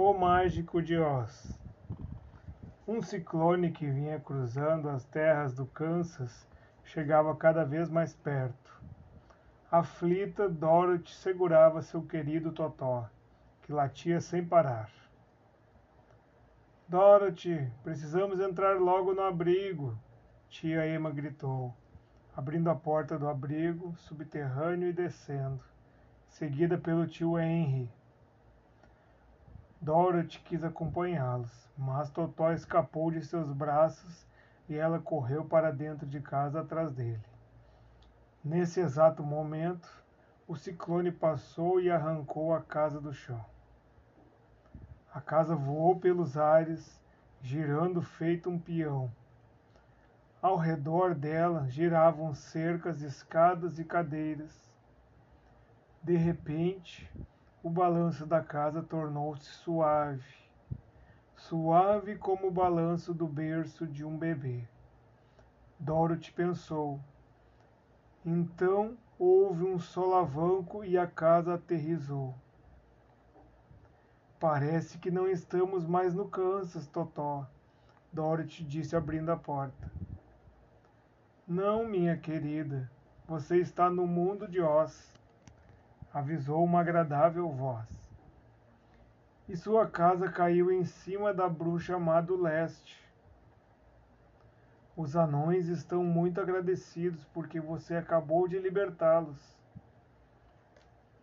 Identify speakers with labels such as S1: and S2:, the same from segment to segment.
S1: O Mágico de Oz Um ciclone que vinha cruzando as terras do Kansas chegava cada vez mais perto. Aflita, Dorothy segurava seu querido Totó, que latia sem parar. Dorothy, precisamos entrar logo no abrigo, tia Emma gritou, abrindo a porta do abrigo subterrâneo e descendo, seguida pelo tio Henry, Dorothy quis acompanhá-los, mas Totó escapou de seus braços e ela correu para dentro de casa atrás dele. Nesse exato momento, o ciclone passou e arrancou a casa do chão. A casa voou pelos ares, girando feito um peão. Ao redor dela giravam cercas, escadas e cadeiras. De repente, o balanço da casa tornou-se suave, suave como o balanço do berço de um bebê. Dorothy pensou. Então houve um solavanco e a casa aterrizou. Parece que não estamos mais no Kansas, Totó, Dorothy disse abrindo a porta. Não, minha querida, você está no mundo de Oz avisou uma agradável voz. E sua casa caiu em cima da bruxa má do leste. Os anões estão muito agradecidos porque você acabou de libertá-los.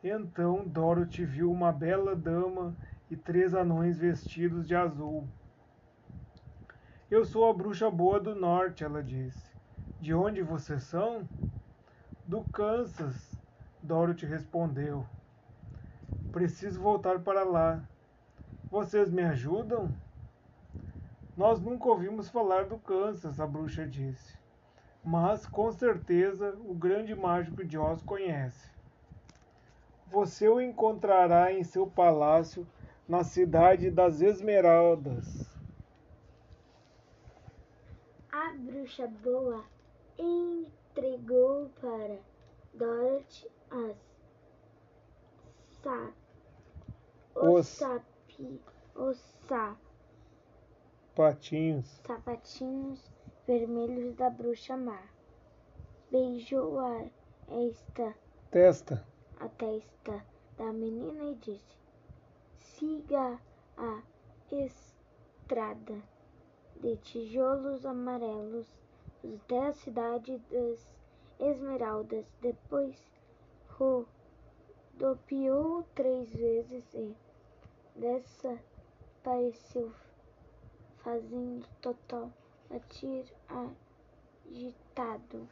S1: Então Dorothy viu uma bela dama e três anões vestidos de azul. Eu sou a bruxa boa do norte, ela disse. De onde vocês são? Do Kansas, Dorothy respondeu: Preciso voltar para lá. Vocês me ajudam? Nós nunca ouvimos falar do Kansas, a bruxa disse. Mas com certeza o grande mágico de Oz conhece. Você o encontrará em seu palácio na cidade das Esmeraldas.
S2: A bruxa boa entregou para Dorothy as sa, os, sapi, os
S1: sapatinhos.
S2: sapatinhos vermelhos da bruxa má. Beijou a esta
S1: testa
S2: a testa da menina e disse: Siga a estrada de tijolos amarelos até a cidade das Esmeraldas. Depois rodopiou três vezes e desapareceu, fazendo Totó latir agitado.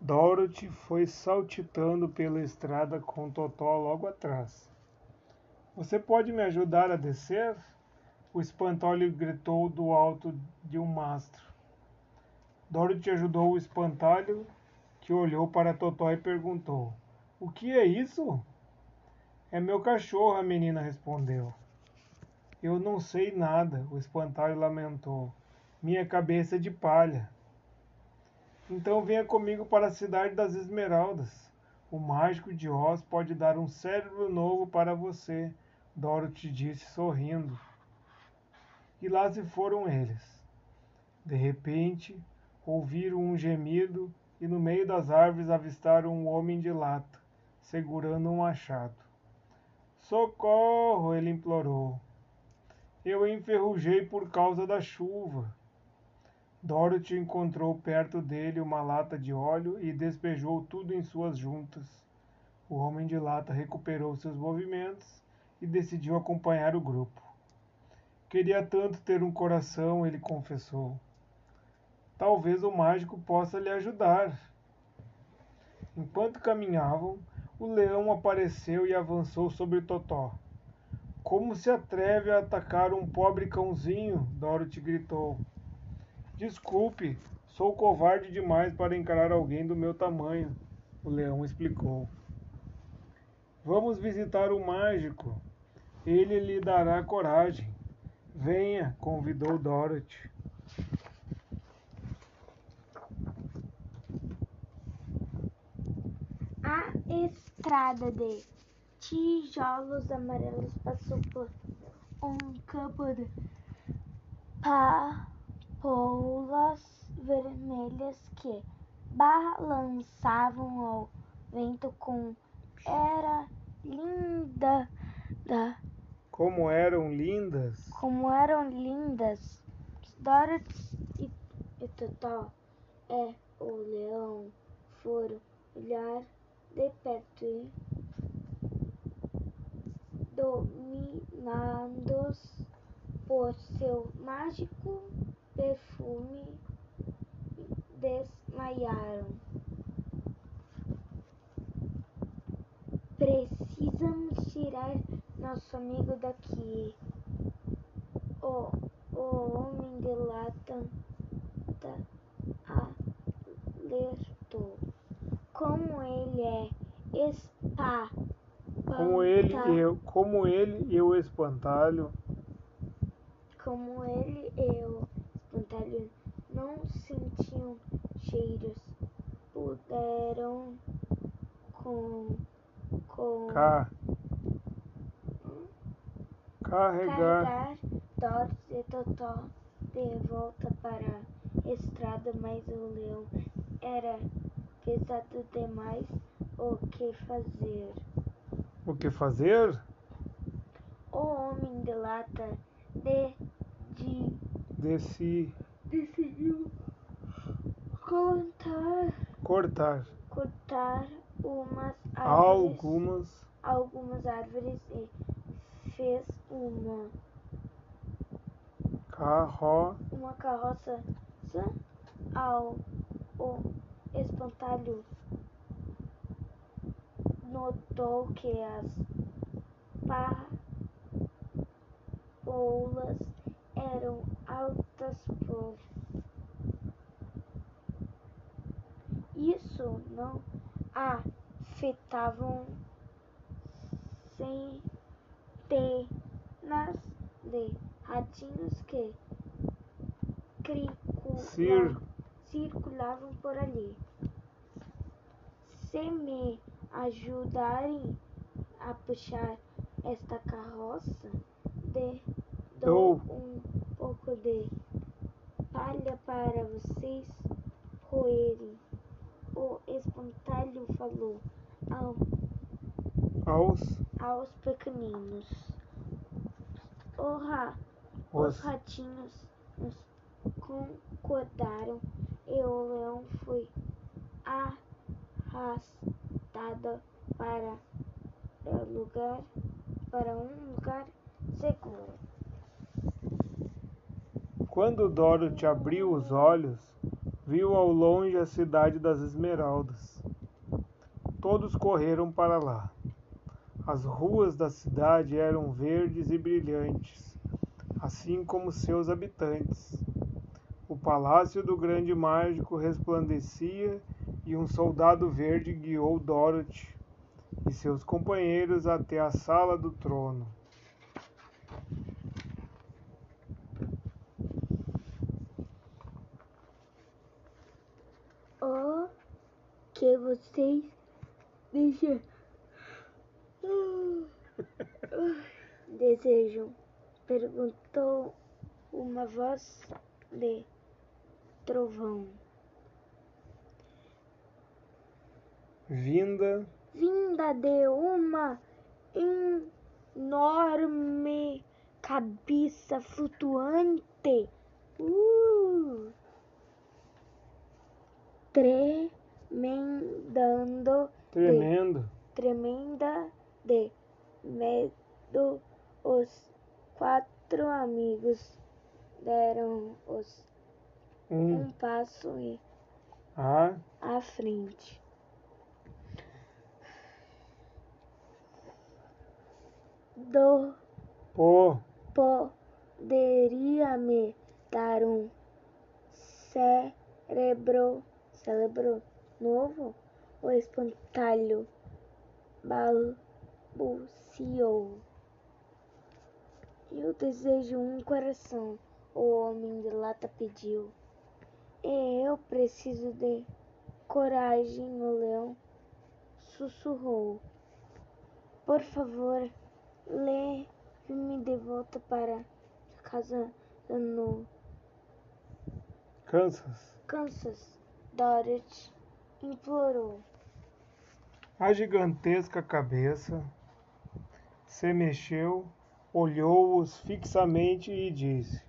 S1: Dorothy foi saltitando pela estrada com Totó logo atrás. Você pode me ajudar a descer? O espantalho gritou do alto de um mastro. Dorothy ajudou o espantalho que olhou para Totó e perguntou: O que é isso? É meu cachorro, a menina respondeu. Eu não sei nada, o espantalho lamentou. Minha cabeça é de palha. Então venha comigo para a cidade das Esmeraldas. O mágico de Oz pode dar um cérebro novo para você, Dorothy disse sorrindo. E lá se foram eles. De repente, ouviram um gemido e no meio das árvores avistaram um homem de lata, segurando um machado. Socorro! ele implorou. Eu enferrujei por causa da chuva. Dorothy encontrou perto dele uma lata de óleo e despejou tudo em suas juntas. O homem de lata recuperou seus movimentos e decidiu acompanhar o grupo. Queria tanto ter um coração, ele confessou. Talvez o mágico possa lhe ajudar. Enquanto caminhavam, o leão apareceu e avançou sobre Totó. Como se atreve a atacar um pobre cãozinho? Dorothy gritou. Desculpe, sou covarde demais para encarar alguém do meu tamanho, o leão explicou. Vamos visitar o mágico. Ele lhe dará coragem. Venha, convidou Dorothy.
S2: Estrada de tijolos amarelos passou por um campo de papoulas vermelhas que balançavam ao vento com era linda da
S1: Como eram lindas!
S2: como eram lindas. Dorothy e, e Totó é o leão foram olhar de perto e dominados por seu mágico perfume desmaiaram. Precisamos tirar nosso amigo daqui. O, o homem de lata alertou. Como ele é espa.
S1: Como ele, eu, como ele e o espantalho.
S2: Como ele e o espantalho. Não sentiam cheiros, puderam com, com
S1: cá, carregar.
S2: carregar Doris e Totó de volta para a estrada, mas o leão era pesado demais o que fazer.
S1: o que fazer?
S2: O homem de lata de, de
S1: Desse
S2: decidiu contar,
S1: cortar
S2: cortar umas árvores,
S1: algumas
S2: algumas árvores e fez uma,
S1: carro
S2: uma carroça ao o espantalho. Notou que as papoulas eram altas por isso não afetavam centenas de ratinhos que
S1: Cir-
S2: circulavam por ali. Se me ajudarem a puxar esta carroça, de, dou
S1: Dou.
S2: um pouco de palha para vocês roerem. O espantalho falou ao,
S1: aos
S2: aos pequeninos. O ra, os
S1: os
S2: ratinhos concordaram e o leão foi arrastado para lugar para um lugar seguro.
S1: Quando Dorothy abriu os olhos, viu ao longe a cidade das Esmeraldas. Todos correram para lá. As ruas da cidade eram verdes e brilhantes, assim como seus habitantes. Palácio do grande mágico resplandecia e um soldado verde guiou Dorothy e seus companheiros até a sala do trono.
S2: O que vocês desejam? desejam? Perguntou uma voz de trovão.
S1: Vinda
S2: vinda de uma enorme cabeça flutuante. Uh! Tremendando,
S1: tremendo.
S2: tremenda de medo, os quatro amigos deram os
S1: Um
S2: um passo e
S1: a
S2: à frente. Do
S1: po
S2: poderia me dar um cérebro, cérebro novo? O espantalho balbuciou. Eu desejo um coração, o homem de lata pediu. E eu preciso de coragem, o leão sussurrou. Por favor, leve-me de volta para casa no
S1: Kansas.
S2: Kansas. Dorothy implorou.
S1: A gigantesca cabeça se mexeu, olhou-os fixamente e disse: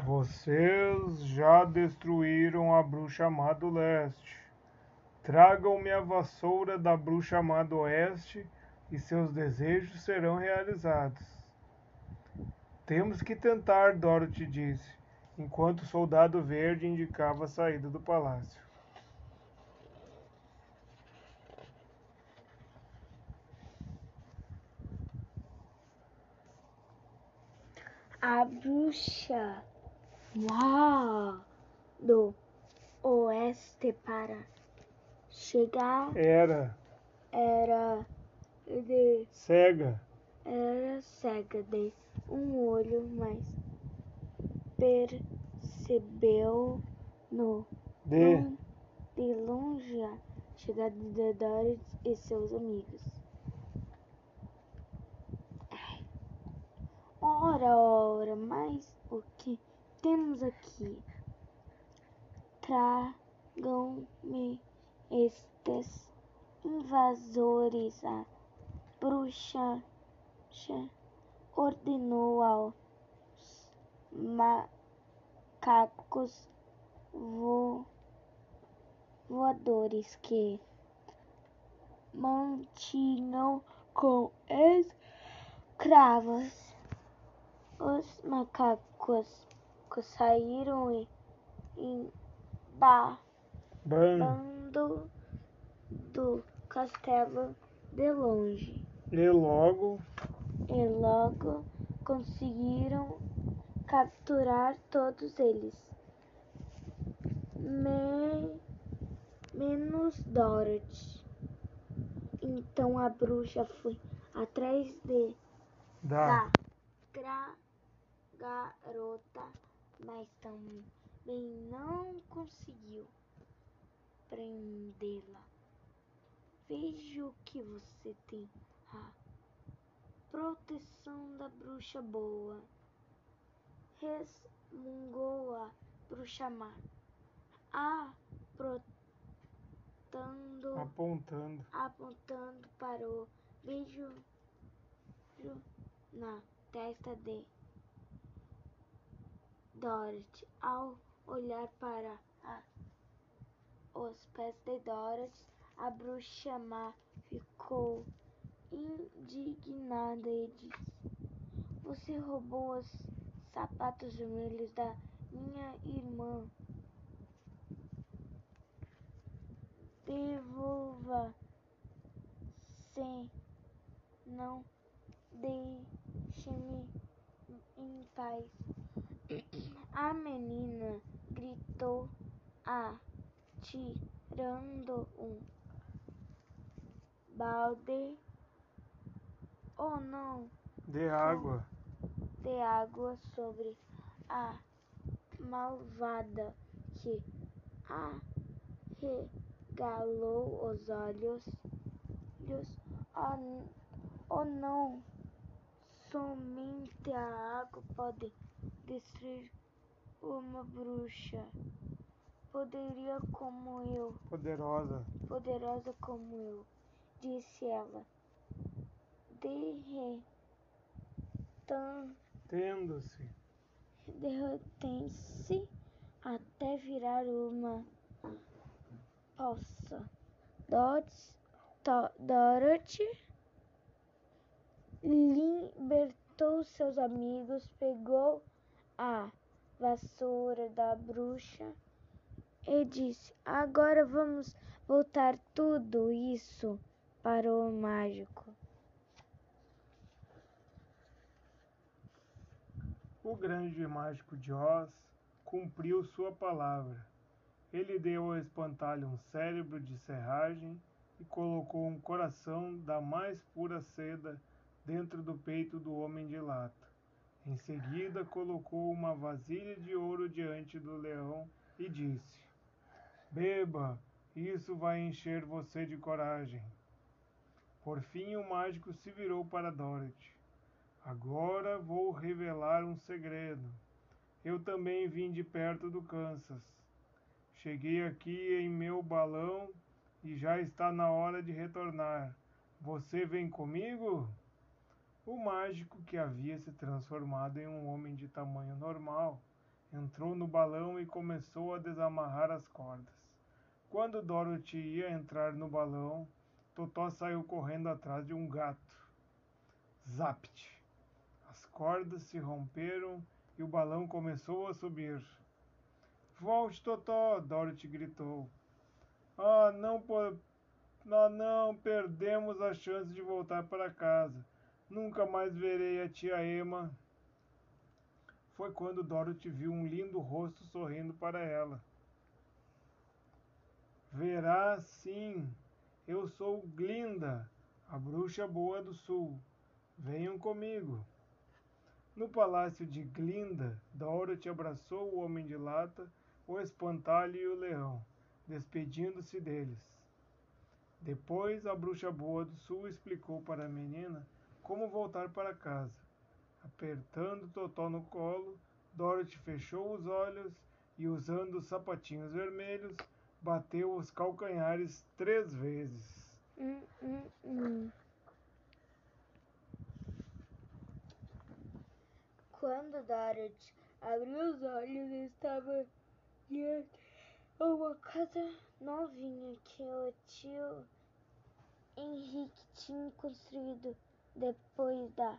S1: Vocês já destruíram a bruxa má do leste. Tragam-me a vassoura da bruxa má do oeste e seus desejos serão realizados. Temos que tentar, Dorothy disse, enquanto o soldado verde indicava a saída do palácio.
S2: A bruxa do oeste para chegar
S1: Era.
S2: era de
S1: cega,
S2: era cega de um olho, mas percebeu no
S1: de.
S2: de longe a chegada de Dorothy e seus amigos. Ora, ora, mas o que temos aqui? Tragam-me estes invasores. A bruxa ordenou aos macacos vo- voadores que mantinham com escravos. Os macacos saíram e
S1: ban,
S2: embabando do castelo de longe.
S1: e logo
S2: e logo conseguiram capturar todos eles, me- menos Dorothy. Então a bruxa foi atrás de,
S1: da
S2: da garota, mas também não conseguiu prendê-la. Vejo que você tem a proteção da bruxa boa. Resmungou a bruxa má. Aprontando,
S1: apontando.
S2: apontando para o beijo na testa de Dorothy. Ao olhar para a- os pés de Dorothy, a bruxa má ficou indignada e disse: Você roubou os sapatos vermelhos da minha irmã. Devolva, se não deixe-me em paz. A menina gritou, atirando um balde. Oh não!
S1: De água,
S2: de água sobre a malvada que arregalou os olhos. olhos. Oh, n- oh não! Somente a água pode destruir uma bruxa. Poderia como eu,
S1: poderosa,
S2: poderosa como eu, disse ela. Derretando
S1: tendo-se
S2: derretendo-se até virar uma poça. Dots- Dorothy libertou seus amigos, pegou a vassoura da bruxa e disse: Agora vamos voltar tudo isso para o mágico.
S1: O grande mágico de Oz cumpriu sua palavra. Ele deu ao espantalho um cérebro de serragem e colocou um coração da mais pura seda dentro do peito do homem de lata. Em seguida, colocou uma vasilha de ouro diante do leão e disse: Beba, isso vai encher você de coragem. Por fim, o mágico se virou para Dorothy. Agora vou revelar um segredo. Eu também vim de perto do Kansas. Cheguei aqui em meu balão e já está na hora de retornar. Você vem comigo? O mágico, que havia se transformado em um homem de tamanho normal, entrou no balão e começou a desamarrar as cordas. Quando Dorothy ia entrar no balão, Totó saiu correndo atrás de um gato. Zapt! As cordas se romperam e o balão começou a subir. Volte, Totó! Dorothy gritou. Ah, não, ah, não, perdemos a chance de voltar para casa. Nunca mais verei a tia Emma. Foi quando Dorothy viu um lindo rosto sorrindo para ela. Verá sim, eu sou Glinda, a bruxa boa do sul. Venham comigo. No palácio de Glinda, Dorothy abraçou o Homem de Lata, o Espantalho e o Leão, despedindo-se deles. Depois, a bruxa boa do sul explicou para a menina como voltar para casa. Apertando Totó no colo, Dorothy fechou os olhos e, usando os sapatinhos vermelhos, bateu os calcanhares três vezes.
S2: Hum, hum, hum. Quando Dorothy abriu os olhos, estava diante de uma casa novinha que o tio Henrique tinha construído depois da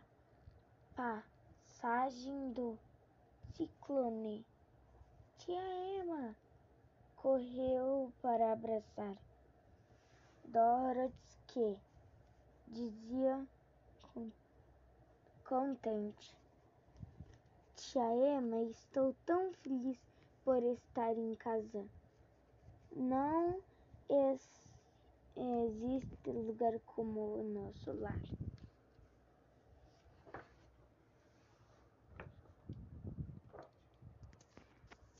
S2: passagem do ciclone. Tia Emma correu para abraçar Dorothy, que dizia contente. Tia Emma, estou tão feliz por estar em casa. Não existe lugar como o nosso lar.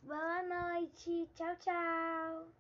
S2: Boa noite. Tchau, tchau.